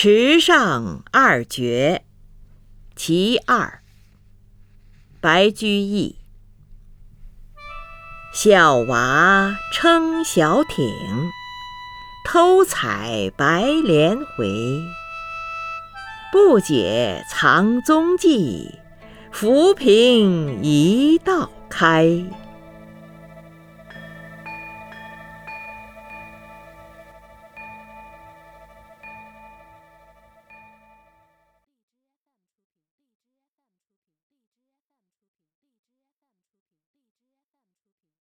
池上二绝。其二白居易。小娃撑小艇偷采白莲回。不解藏踪迹浮萍一道开。